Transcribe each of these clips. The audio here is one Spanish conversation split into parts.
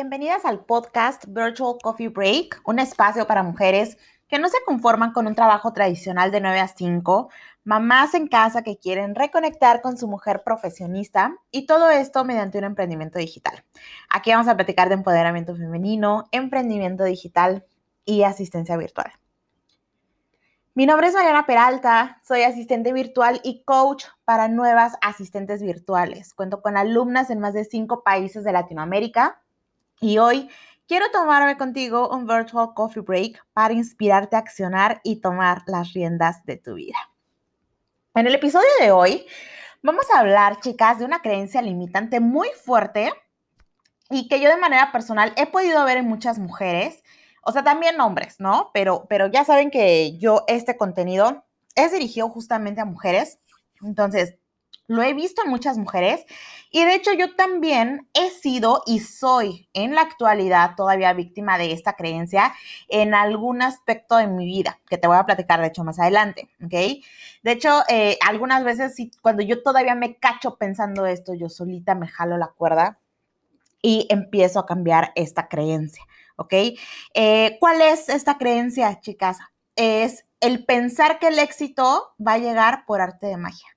bienvenidas al podcast Virtual Coffee Break, un espacio para mujeres que no se conforman con un trabajo tradicional de 9 a 5, mamás en casa que quieren reconectar con su mujer profesionista y todo esto mediante un emprendimiento digital. Aquí vamos a platicar de empoderamiento femenino, emprendimiento digital y asistencia virtual. Mi nombre es Mariana Peralta, soy asistente virtual y coach para nuevas asistentes virtuales. Cuento con alumnas en más de cinco países de Latinoamérica y hoy quiero tomarme contigo un virtual coffee break para inspirarte a accionar y tomar las riendas de tu vida. En el episodio de hoy vamos a hablar, chicas, de una creencia limitante muy fuerte y que yo de manera personal he podido ver en muchas mujeres o sea, también hombres, ¿no? Pero, pero ya saben que yo este contenido es dirigido justamente a mujeres. Entonces, lo he visto en muchas mujeres y de hecho yo también he sido y soy en la actualidad todavía víctima de esta creencia en algún aspecto de mi vida, que te voy a platicar de hecho más adelante, ¿ok? De hecho, eh, algunas veces cuando yo todavía me cacho pensando esto, yo solita me jalo la cuerda y empiezo a cambiar esta creencia. ¿ok? Eh, ¿Cuál es esta creencia, chicas? Es el pensar que el éxito va a llegar por arte de magia,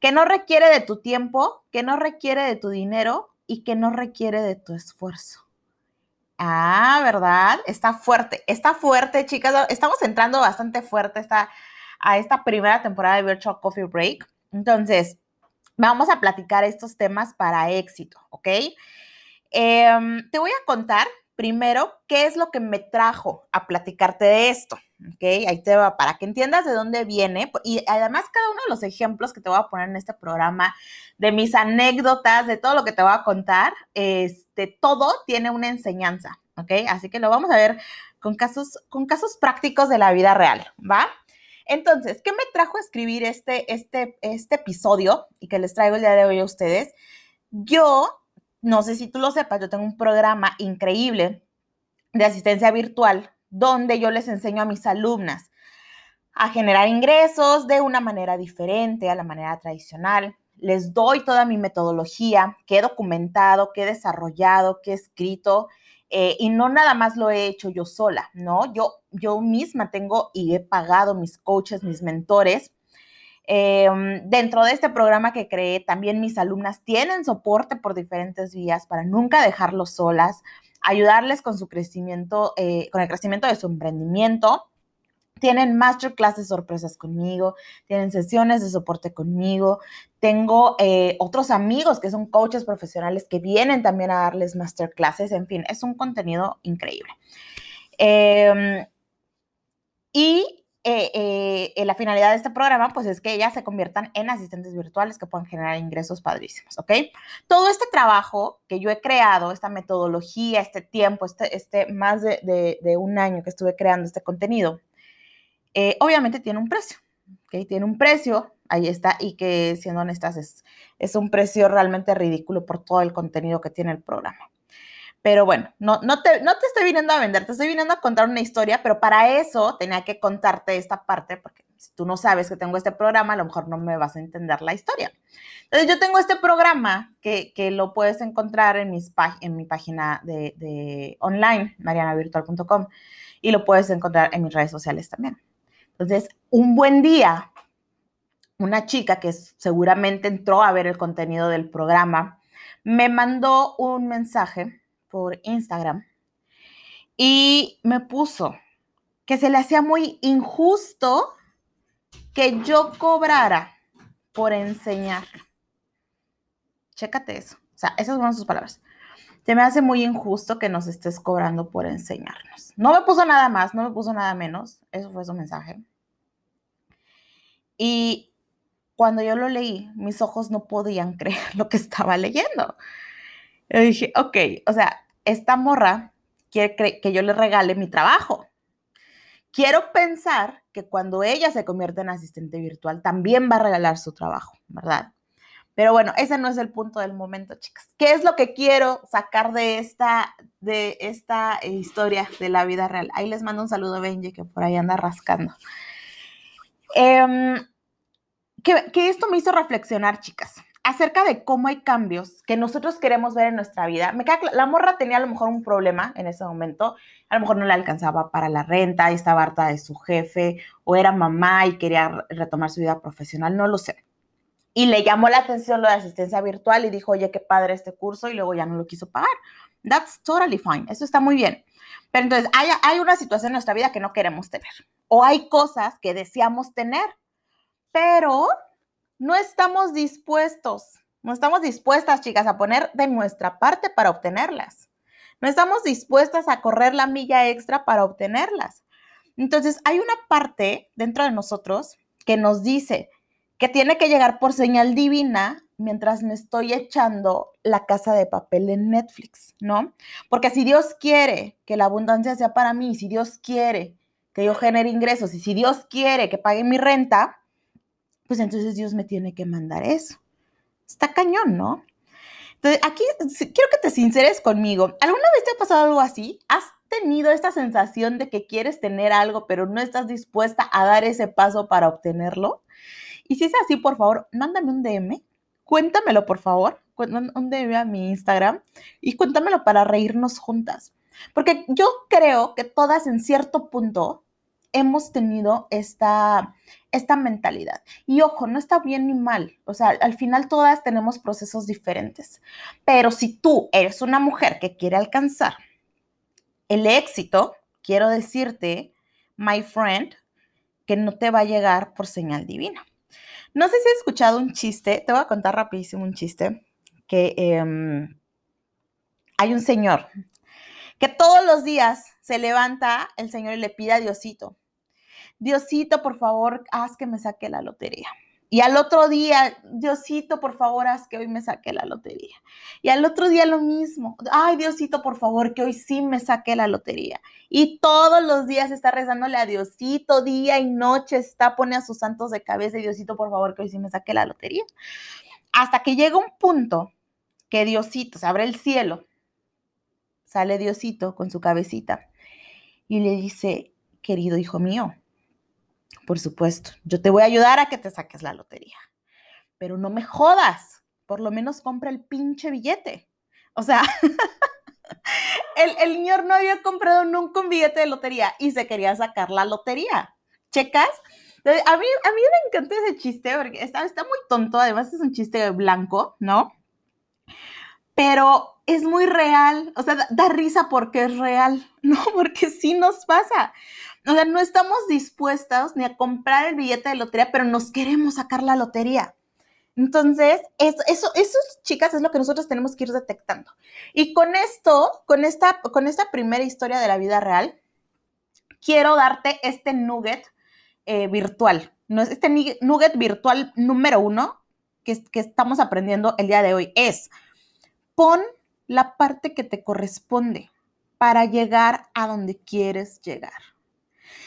que no requiere de tu tiempo, que no requiere de tu dinero y que no requiere de tu esfuerzo. Ah, ¿verdad? Está fuerte, está fuerte, chicas. Estamos entrando bastante fuerte a esta primera temporada de Virtual Coffee Break. Entonces, vamos a platicar estos temas para éxito, ¿ok? Em, te voy a contar primero, ¿qué es lo que me trajo a platicarte de esto? ¿Ok? Ahí te va, para que entiendas de dónde viene. Y además, cada uno de los ejemplos que te voy a poner en este programa, de mis anécdotas, de todo lo que te voy a contar, este, todo tiene una enseñanza. ¿Ok? Así que lo vamos a ver con casos, con casos prácticos de la vida real, ¿va? Entonces, ¿qué me trajo a escribir este, este, este episodio y que les traigo el día de hoy a ustedes? Yo no sé si tú lo sepas, yo tengo un programa increíble de asistencia virtual donde yo les enseño a mis alumnas a generar ingresos de una manera diferente a la manera tradicional. Les doy toda mi metodología que he documentado, que he desarrollado, que he escrito. Eh, y no nada más lo he hecho yo sola, ¿no? Yo, yo misma tengo y he pagado mis coaches, mis mentores Em, dentro de este programa que creé, también mis alumnas tienen soporte por diferentes vías para nunca dejarlos solas, ayudarles con su crecimiento, eh, con el crecimiento de su emprendimiento. Tienen masterclasses sorpresas conmigo, tienen sesiones de soporte conmigo. Tengo eh, otros amigos que son coaches profesionales que vienen también a darles masterclasses. En fin, es un contenido increíble. Em, y eh, eh, la finalidad de este programa, pues es que ellas se conviertan en asistentes virtuales que puedan generar ingresos padrísimos, ¿ok? Todo este trabajo que yo he creado, esta metodología, este tiempo, este, este más de, un año que estuve creando este contenido, eh, obviamente tiene un precio, ¿ok? Tiene un precio, ahí está, y que siendo honestas es, es un precio realmente ridículo por todo el contenido que tiene el programa. Pero bueno, no, no, te, no te estoy viniendo a vender, te estoy viniendo a contar una historia, pero para eso tenía que contarte esta parte, porque si tú no sabes que tengo este programa, a lo mejor no me vas a entender la historia. Entonces, yo tengo este programa que, que lo puedes encontrar en, mis, en mi página de, de online, marianavirtual.com, y lo puedes encontrar en mis redes sociales también. Entonces, un buen día, una chica que seguramente entró a ver el contenido del programa, me mandó un mensaje por Instagram y me puso que se le hacía muy injusto que yo cobrara por enseñar. Chécate eso. O sea, esas fueron sus palabras. Se me hace muy injusto que nos estés cobrando por enseñarnos. No me puso nada más, no me puso nada menos. Eso fue su mensaje. Y cuando yo lo leí, mis ojos no podían creer lo que estaba leyendo. Yo dije, ok, o sea, esta morra quiere que yo le regale mi trabajo. Quiero pensar que cuando ella se convierte en asistente virtual, también va a regalar su trabajo, ¿verdad? Pero bueno, ese no es el punto del momento, chicas. ¿Qué es lo que quiero sacar de esta, de esta historia de la vida real? Ahí les mando un saludo a Benji, que por ahí anda rascando. Em, que, que esto me hizo reflexionar, chicas. Acerca de cómo hay cambios que nosotros queremos ver en nuestra vida. Me queda la morra tenía a lo mejor un problema en ese momento, a lo mejor no le alcanzaba para la renta, estaba harta de su jefe, o era mamá y quería retomar su vida profesional, no lo sé. Y le llamó la atención lo de asistencia virtual y dijo, oye, qué padre este curso, y luego ya no lo quiso pagar. That's totally fine, eso está muy bien. Pero entonces hay, hay una situación en nuestra vida que no queremos tener, o hay cosas que deseamos tener, pero no estamos dispuestos, no estamos dispuestas, chicas, a poner de nuestra parte para obtenerlas. No estamos dispuestas a correr la milla extra para obtenerlas. Entonces, hay una parte dentro de nosotros que nos dice que tiene que llegar por señal divina mientras me estoy echando la casa de papel en Netflix, ¿no? Porque si Dios quiere que la abundancia sea para mí, si Dios quiere que yo genere ingresos y si Dios quiere que pague mi renta, pues entonces Dios me tiene que mandar eso. Está cañón, ¿no? Entonces, aquí quiero que te sinceres conmigo. ¿Alguna vez te ha pasado algo así? ¿Has tenido esta sensación de que quieres tener algo, pero no estás dispuesta a dar ese paso para obtenerlo? Y si es así, por favor, mándame un DM, cuéntamelo, por favor, un DM a mi Instagram y cuéntamelo para reírnos juntas. Porque yo creo que todas en cierto punto hemos tenido esta, esta mentalidad. Y ojo, no está bien ni mal. O sea, al final todas tenemos procesos diferentes. Pero si tú eres una mujer que quiere alcanzar el éxito, quiero decirte, my friend, que no te va a llegar por señal divina. No sé si has escuchado un chiste, te voy a contar rapidísimo un chiste, que em, hay un señor que todos los días se levanta el señor y le pide a Diosito, Diosito, por favor, haz que me saque la lotería. Y al otro día, Diosito, por favor, haz que hoy me saque la lotería. Y al otro día lo mismo. Ay, Diosito, por favor, que hoy sí me saque la lotería. Y todos los días está rezándole a Diosito, día y noche, está, pone a sus santos de cabeza Diosito, por favor, que hoy sí me saque la lotería. Hasta que llega un punto que Diosito, se abre el cielo, sale Diosito con su cabecita y le dice, querido hijo mío, por supuesto, yo te voy a ayudar a que te saques la lotería, pero no me jodas, por lo menos compra el pinche billete. O sea, el, el señor no había comprado nunca un billete de lotería y se quería sacar la lotería. ¿Checas? A mí, a mí me encanta ese chiste porque está, está muy tonto, además es un chiste blanco, ¿no? Pero es muy real, o sea, da, risa porque es real, ¿no? Porque sí nos pasa. O sea, no estamos dispuestos ni a comprar el billete de lotería, pero nos queremos sacar la lotería. Entonces, eso, eso, eso, chicas, es lo que nosotros tenemos que ir detectando. Y con esto, con esta, con esta primera historia de la vida real, quiero darte este nugget eh, virtual. ¿no? Este nugget virtual número uno que, que estamos aprendiendo el día de hoy es, pon la parte que te corresponde para llegar a donde quieres llegar.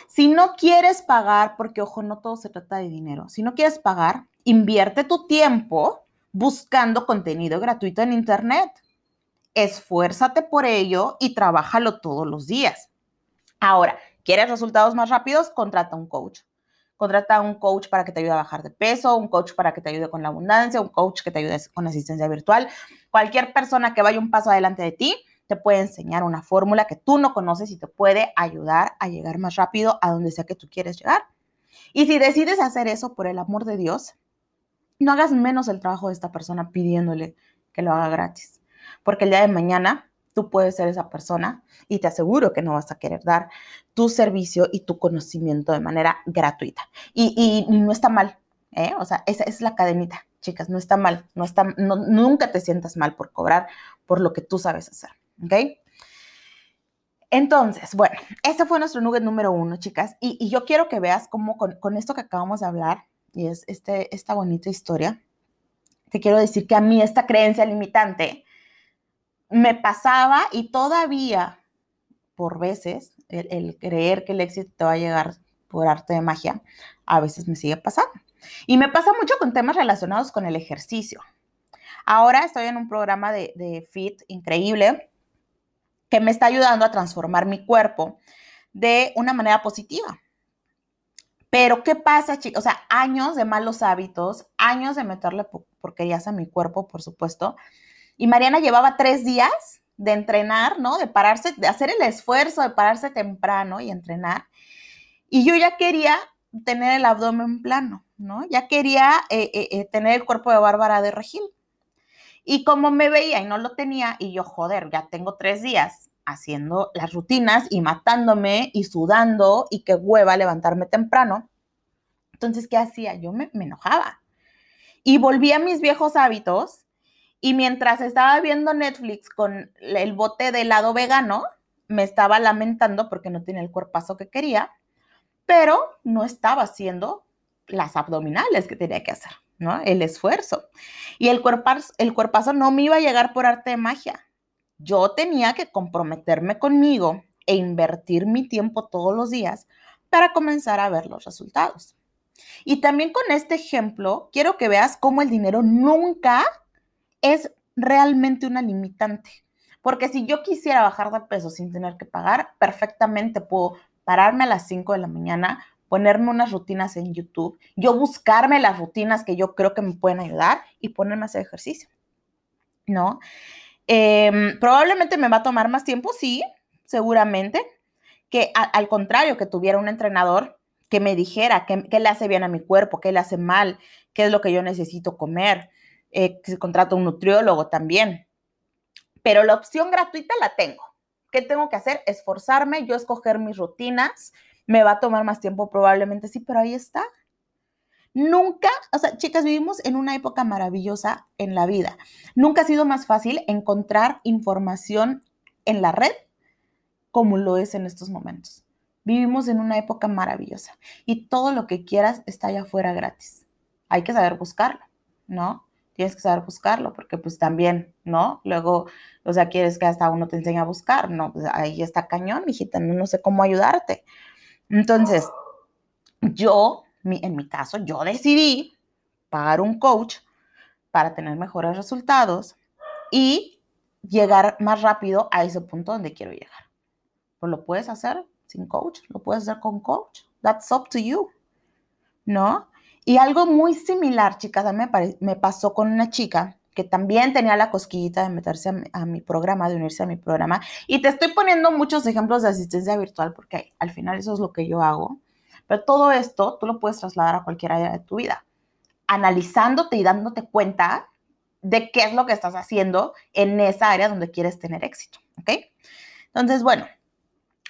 Si no quieres pagar, porque ojo, no todo se trata de dinero, si no quieres pagar, invierte tu tiempo buscando contenido gratuito en Internet. Esfuérzate por ello y trabájalo todos los días. Ahora, ¿quieres resultados más rápidos? Contrata un coach. Contrata un coach para que te ayude a bajar de peso, un coach para que te ayude con la abundancia, un coach que te ayude con asistencia virtual. Cualquier persona que vaya un paso adelante de ti te puede enseñar una fórmula que tú no conoces y te puede ayudar a llegar más rápido a donde sea que tú quieres llegar. Y si decides hacer eso por el amor de Dios, no hagas menos el trabajo de esta persona pidiéndole que lo haga gratis. Porque el día de mañana tú puedes ser esa persona y te aseguro que no vas a querer dar tu servicio y tu conocimiento de manera gratuita. Y, no está mal, ¿eh? O sea, esa es la cadenita, chicas, no está mal, no está, nunca te sientas mal por cobrar por lo que tú sabes hacer. ¿ok? Entonces, bueno, ese fue nuestro nugget número uno, chicas. Y, yo quiero que veas cómo con, esto que acabamos de hablar, y es este, esta bonita historia, te quiero decir que a mí esta creencia limitante me pasaba y todavía, por veces, el, creer que el éxito te va a llegar por arte de magia, a veces me sigue pasando. Y me pasa mucho con temas relacionados con el ejercicio. Ahora estoy en un programa de, de FIT increíble que me está ayudando a transformar mi cuerpo de una manera positiva. Pero ¿qué pasa, chicos? O sea, años de malos hábitos, años de meterle porquerías a mi cuerpo, por supuesto. Y Mariana llevaba tres días de entrenar, ¿no? De pararse, de hacer el esfuerzo de pararse temprano y entrenar. Y yo ya quería tener el abdomen plano, ¿no? Ya quería eh, eh, eh, tener el cuerpo de Bárbara de Regil. Y como me veía y no lo tenía, y yo, joder, ya tengo tres días haciendo las rutinas y matándome y sudando y qué hueva levantarme temprano. Entonces, ¿qué hacía? Yo me, enojaba. Y volví a mis viejos hábitos y mientras estaba viendo Netflix con el bote de helado vegano, me estaba lamentando porque no tenía el cuerpazo que quería, pero no estaba haciendo las abdominales que tenía que hacer, ¿no? El esfuerzo. Y el cuerpazo, el cuerpazo no me iba a llegar por arte de magia yo tenía que comprometerme conmigo e invertir mi tiempo todos los días para comenzar a ver los resultados. Y también con este ejemplo, quiero que veas cómo el dinero nunca es realmente una limitante. Porque si yo quisiera bajar de peso sin tener que pagar, perfectamente puedo pararme a las 5 de la mañana, ponerme unas rutinas en YouTube, yo buscarme las rutinas que yo creo que me pueden ayudar y ponerme a hacer ejercicio. ¿No? Em, probablemente me va a tomar más tiempo, sí, seguramente, que al contrario, que tuviera un entrenador que me dijera qué le hace bien a mi cuerpo, qué le hace mal, qué es lo que yo necesito comer, eh, que se un nutriólogo también. Pero la opción gratuita la tengo. ¿Qué tengo que hacer? Esforzarme, yo escoger mis rutinas. Me va a tomar más tiempo probablemente, sí, pero ahí está. Nunca, o sea, chicas, vivimos en una época maravillosa en la vida. Nunca ha sido más fácil encontrar información en la red como lo es en estos momentos. Vivimos en una época maravillosa y todo lo que quieras está allá afuera gratis. Hay que saber buscarlo, ¿no? Tienes que saber buscarlo porque pues también, ¿no? Luego, o sea, quieres que hasta uno te enseñe a buscar, ¿no? Pues ahí está cañón, hijita, no sé cómo ayudarte. Entonces, yo en mi caso, yo decidí pagar un coach para tener mejores resultados y llegar más rápido a ese punto donde quiero llegar. Pues lo puedes hacer sin coach, lo puedes hacer con coach. That's up to you. ¿No? Y algo muy similar, chicas, me, me pasó con una chica que también tenía la cosquillita de meterse a a mi, programa, de unirse a mi programa. Y te estoy poniendo muchos ejemplos de asistencia virtual porque al final eso es lo que yo hago. Pero todo esto tú lo puedes trasladar a cualquier área de tu vida, analizándote y dándote cuenta de qué es lo que estás haciendo en esa área donde quieres tener éxito, ¿ok? Entonces, bueno,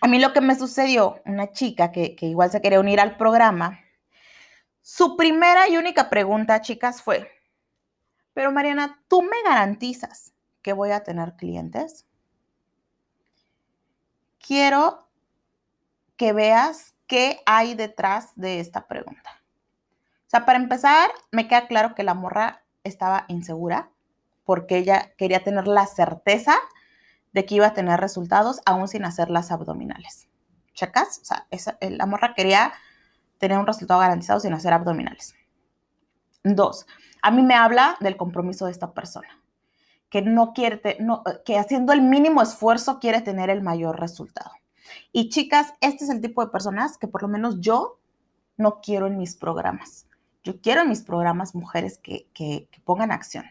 a mí lo que me sucedió, una chica que, que igual se quería unir al programa, su primera y única pregunta, chicas, fue, pero Mariana, ¿tú me garantizas que voy a tener clientes? Quiero que veas ¿qué hay detrás de esta pregunta? O sea, para empezar, me queda claro que la morra estaba insegura porque ella quería tener la certeza de que iba a tener resultados aún sin hacer las abdominales. ¿Checas? O sea, la morra quería tener un resultado garantizado sin hacer abdominales. Dos, a mí me habla del compromiso de esta persona, que no quiere, que haciendo el mínimo esfuerzo quiere tener el mayor resultado. Y chicas, este es el tipo de personas que por lo menos yo no quiero en mis programas. Yo quiero en mis programas mujeres que, pongan acción,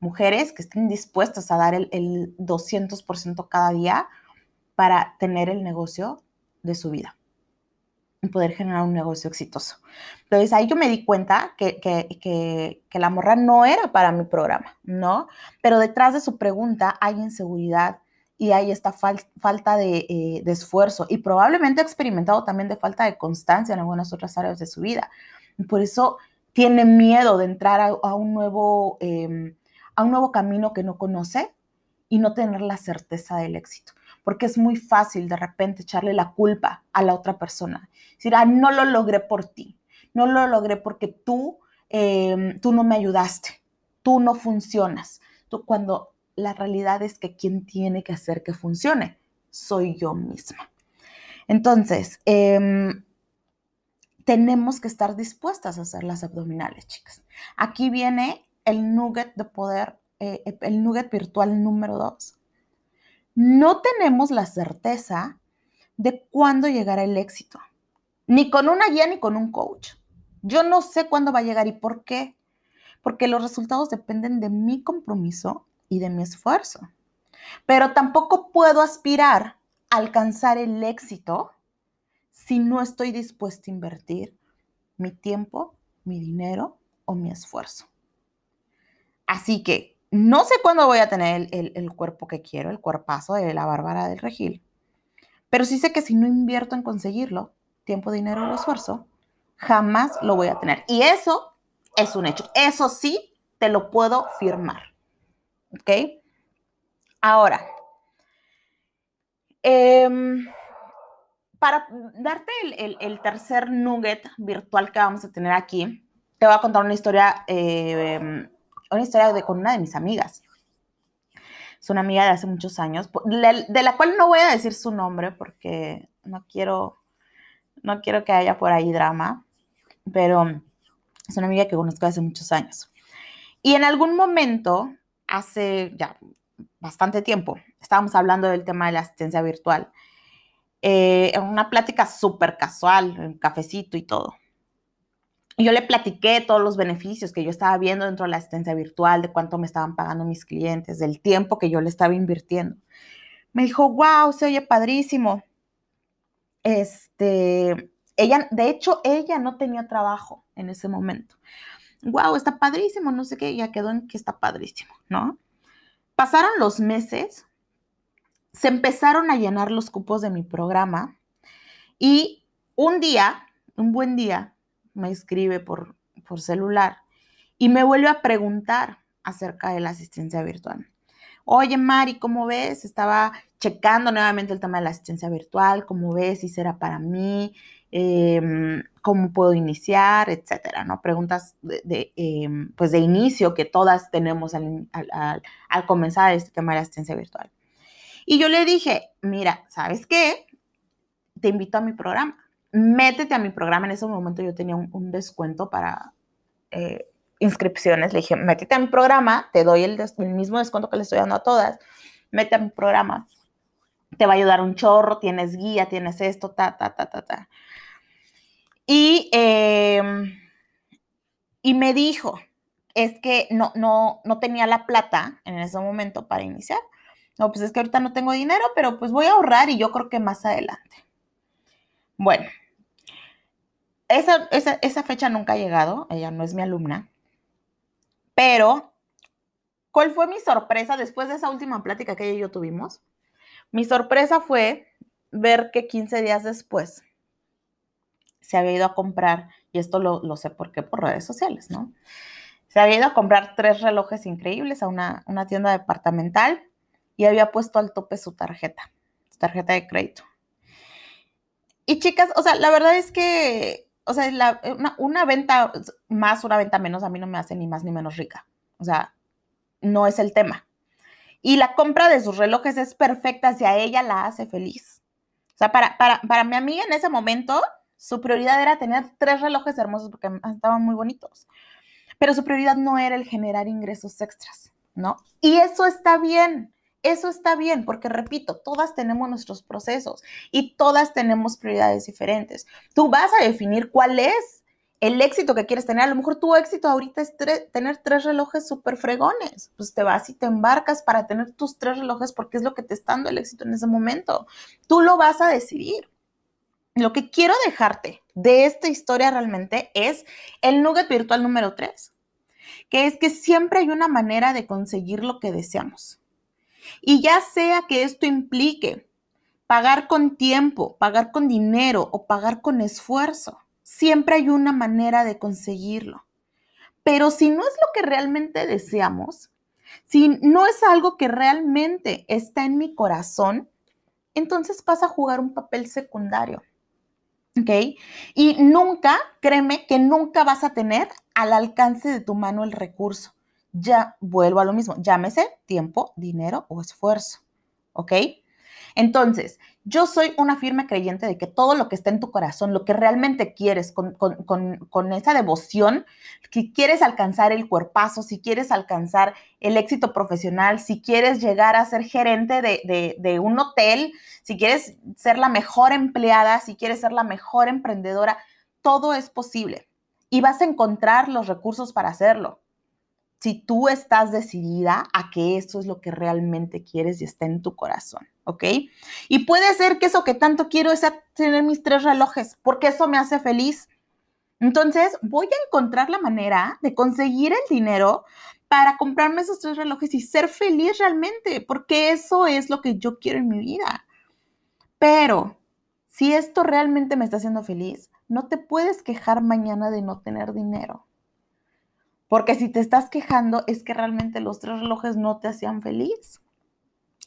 mujeres que estén dispuestas a dar el, el 200% cada día para tener el negocio de su vida poder generar un negocio exitoso. Entonces ahí yo me di cuenta que, que, la morra no era para mi programa, ¿no? Pero detrás de su pregunta hay inseguridad, y hay esta falta eh, de, esfuerzo y probablemente ha experimentado también de falta de constancia en algunas otras áreas de su vida. por eso tiene miedo de entrar a, un nuevo, em, a un nuevo camino que no conoce y no tener la certeza del éxito. Porque es muy fácil de repente echarle la culpa a la otra persona. Decir, ah, no lo logré por ti, no lo logré porque tú, em, tú no me ayudaste, tú no funcionas. Tú, cuando la realidad es que quien tiene que hacer que funcione soy yo misma. Entonces, em, tenemos que estar dispuestas a hacer las abdominales, chicas. Aquí viene el nugget de poder, eh, el nugget virtual número dos. No tenemos la certeza de cuándo llegará el éxito. ni con una guía ni con un coach. Yo no sé cuándo va a llegar y por qué. Porque los resultados dependen de mi compromiso y de mi esfuerzo. Pero tampoco puedo aspirar a alcanzar el éxito si no estoy dispuesta a invertir mi tiempo, mi dinero o mi esfuerzo. Así que no sé cuándo voy a tener el, cuerpo que quiero, el cuerpazo de la Bárbara del Regil, pero sí sé que si no invierto en conseguirlo, tiempo, dinero o esfuerzo, jamás lo voy a tener. Y eso es un hecho. Eso sí, te lo puedo firmar. ¿Ok? Ahora, em, para darte el, tercer nugget virtual que vamos a tener aquí, te voy a contar una historia, em, una historia de, con una de mis amigas. Es una amiga de hace muchos años, de la cual no voy a decir su nombre porque no quiero, no quiero que haya por ahí drama, pero es una amiga que conozco hace muchos años. Y en algún momento, hace ya bastante tiempo, estábamos hablando del tema de la asistencia virtual, eh, en una plática súper casual, en cafecito y todo. Yo le platiqué todos los beneficios que yo estaba viendo dentro de la asistencia virtual, de cuánto me estaban pagando mis clientes, del tiempo que yo le estaba invirtiendo. Me dijo, wow, se oye padrísimo. Este, ella, de hecho, ella no tenía trabajo en ese momento. Wow, está padrísimo, no sé qué, ya quedó en que está padrísimo, ¿no? Pasaron los meses, se empezaron a llenar los cupos de mi programa y un día, un buen día, me escribe por, por celular y me vuelve a preguntar acerca de la asistencia virtual. Oye, Mari, ¿cómo ves? Estaba checando nuevamente el tema de la asistencia virtual, ¿cómo ves? Si será para mí, em, cómo puedo iniciar, etcétera, ¿no? Preguntas de, em, pues de inicio que todas tenemos al, al, comenzar este tema de la asistencia virtual. Y yo le dije, mira, ¿sabes qué? Te invito a mi programa. Métete a mi programa. En ese momento yo tenía un, descuento para eh, inscripciones. Le dije, métete a mi programa, te doy el, mismo descuento que le estoy dando a todas. Métete a mi programa. Te va a ayudar un chorro, tienes guía, tienes esto, ta, ta, ta, ta, ta. Y, em, y me dijo, es que no, no, no tenía la plata en ese momento para iniciar. No, pues es que ahorita no tengo dinero, pero pues voy a ahorrar y yo creo que más adelante. Bueno, esa, esa, fecha nunca ha llegado, ella no es mi alumna, pero ¿cuál fue mi sorpresa después de esa última plática que ella y yo tuvimos? Mi sorpresa fue ver que 15 días después se había ido a comprar, y esto lo, lo sé por qué, por redes sociales, ¿no? Se había ido a comprar tres relojes increíbles a una, una tienda departamental y había puesto al tope su tarjeta, su tarjeta de crédito. Y chicas, o sea, la verdad es que, o sea, una, venta más, una venta menos, a mí no me hace ni más ni menos rica. O sea, no es el tema. Y la compra de sus relojes es perfecta si a ella la hace feliz. O sea, para, para, para mi amiga en ese momento, su prioridad era tener tres relojes hermosos porque estaban muy bonitos. Pero su prioridad no era el generar ingresos extras, ¿no? Y eso está bien. Eso está bien, porque repito, todas tenemos nuestros procesos y todas tenemos prioridades diferentes. Tú vas a definir cuál es el éxito que quieres tener. A lo mejor tu éxito ahorita es tener tres relojes súper fregones. Pues te vas y te embarcas para tener tus tres relojes porque es lo que te está dando el éxito en ese momento. Tú lo vas a decidir. Lo que quiero dejarte de esta historia realmente es el nugget virtual número tres, que es que siempre hay una manera de conseguir lo que deseamos. Y ya sea que esto implique pagar con tiempo, pagar con dinero o pagar con esfuerzo, siempre hay una manera de conseguirlo. Pero si no es lo que realmente deseamos, si no es algo que realmente está en mi corazón, entonces pasa a jugar un papel secundario. ¿Ok? Y nunca, créeme que nunca vas a tener al alcance de tu mano el recurso ya vuelvo a lo mismo, llámese tiempo, dinero o esfuerzo, ¿ok? Entonces, yo soy una firme creyente de que todo lo que está en tu corazón, lo que realmente quieres, con, esa devoción, si quieres alcanzar el cuerpazo, si quieres alcanzar el éxito profesional, si quieres llegar a ser gerente de, de un hotel, si quieres ser la mejor empleada, si quieres ser la mejor emprendedora, todo es posible y vas a encontrar los recursos para hacerlo si tú estás decidida a que eso es lo que realmente quieres y está en tu corazón, ¿ok? Y puede ser que eso que tanto quiero es tener mis tres relojes, porque eso me hace feliz. Entonces, voy a encontrar la manera de conseguir el dinero para comprarme esos tres relojes y ser feliz realmente, porque eso es lo que yo quiero en mi vida. Pero si esto realmente me está haciendo feliz, no te puedes quejar mañana de no tener dinero. Porque si te estás quejando es que realmente los tres relojes no te hacían feliz.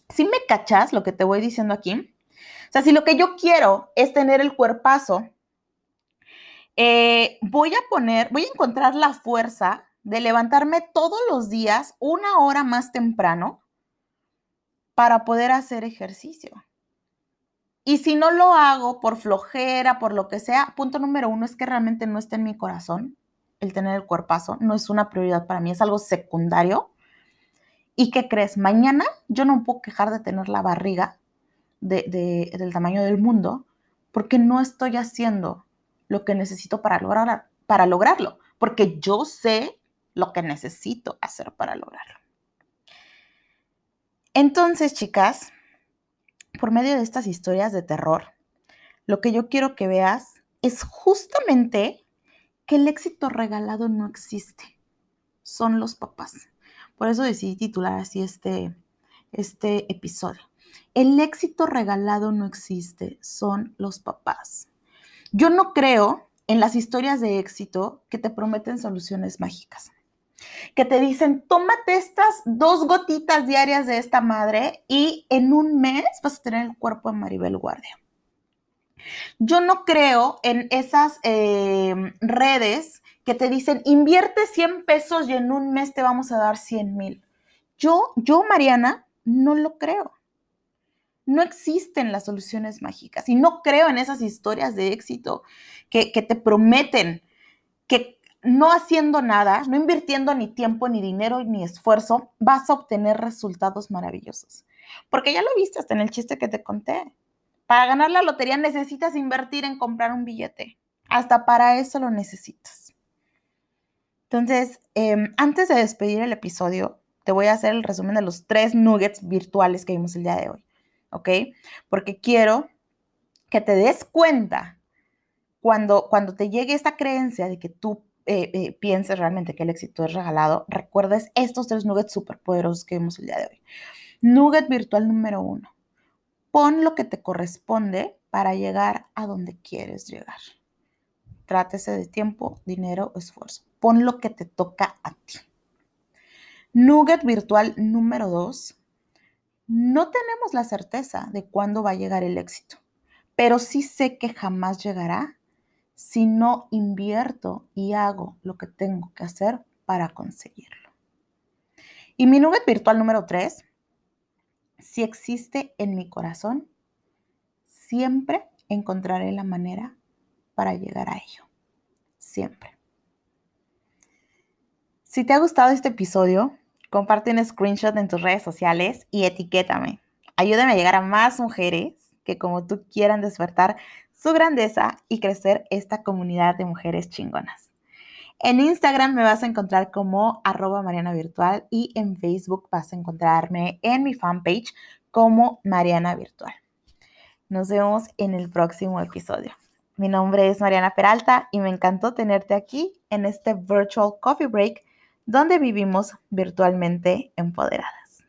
Si me cachas lo que te voy diciendo aquí, o sea, si lo que yo quiero es tener el cuerpazo, eh, voy a poner, voy a encontrar la fuerza de levantarme todos los días una hora más temprano para poder hacer ejercicio. Y si no lo hago por flojera, por lo que sea, punto número uno es que realmente no está en mi corazón el tener el cuerpazo, no es una prioridad para mí, es algo secundario. ¿Y qué crees? Mañana yo no puedo quejar de tener la barriga del tamaño del mundo porque no estoy haciendo lo que necesito para lograrlo, porque yo sé lo que necesito hacer para lograrlo. Entonces, chicas, por medio de estas historias de terror, lo que yo quiero que veas es justamente que el éxito regalado no existe, son los papás. Por eso decidí titular así este, este episodio. El éxito regalado no existe, son los papás. Yo no creo en las historias de éxito que te prometen soluciones mágicas, que te dicen, tómate estas dos gotitas diarias de esta madre y en un mes vas a tener el cuerpo de Maribel Guardia. Yo no creo en esas em, redes que te dicen, invierte 100 pesos y en un mes te vamos a dar 100 mil. Yo, yo, Mariana, no lo creo. No existen las soluciones mágicas y no creo en esas historias de éxito que, que te prometen que no haciendo nada, no invirtiendo ni tiempo, ni dinero, ni esfuerzo, vas a obtener resultados maravillosos. Porque ya lo viste hasta en el chiste que te conté. Para ganar la lotería necesitas invertir en comprar un billete. Hasta para eso lo necesitas. Entonces, em, antes de despedir el episodio, te voy a hacer el resumen de los tres nuggets virtuales que vimos el día de hoy. ¿Ok? Porque quiero que te des cuenta cuando, cuando te llegue esta creencia de que tú eh, eh, pienses realmente que el éxito es regalado, recuerdes estos tres nuggets súper poderosos que vimos el día de hoy. Nugget virtual número uno pon lo que te corresponde para llegar a donde quieres llegar. Trátese de tiempo, dinero esfuerzo. Pon lo que te toca a ti. Nugget virtual número dos. No tenemos la certeza de cuándo va a llegar el éxito, pero sí sé que jamás llegará si no invierto y hago lo que tengo que hacer para conseguirlo. Y mi nugget virtual número tres si existe en mi corazón, siempre encontraré la manera para llegar a ello. Siempre. Si te ha gustado este episodio, comparte un screenshot en tus redes sociales y etiquétame. Ayúdame a llegar a más mujeres que como tú quieran despertar su grandeza y crecer esta comunidad de mujeres chingonas. En Instagram me vas a encontrar como arroba Mariana Virtual y en Facebook vas a encontrarme en mi fanpage como Mariana Virtual. Nos vemos en el próximo episodio. Mi nombre es Mariana Peralta y me encantó tenerte aquí en este Virtual Coffee Break donde vivimos virtualmente empoderadas.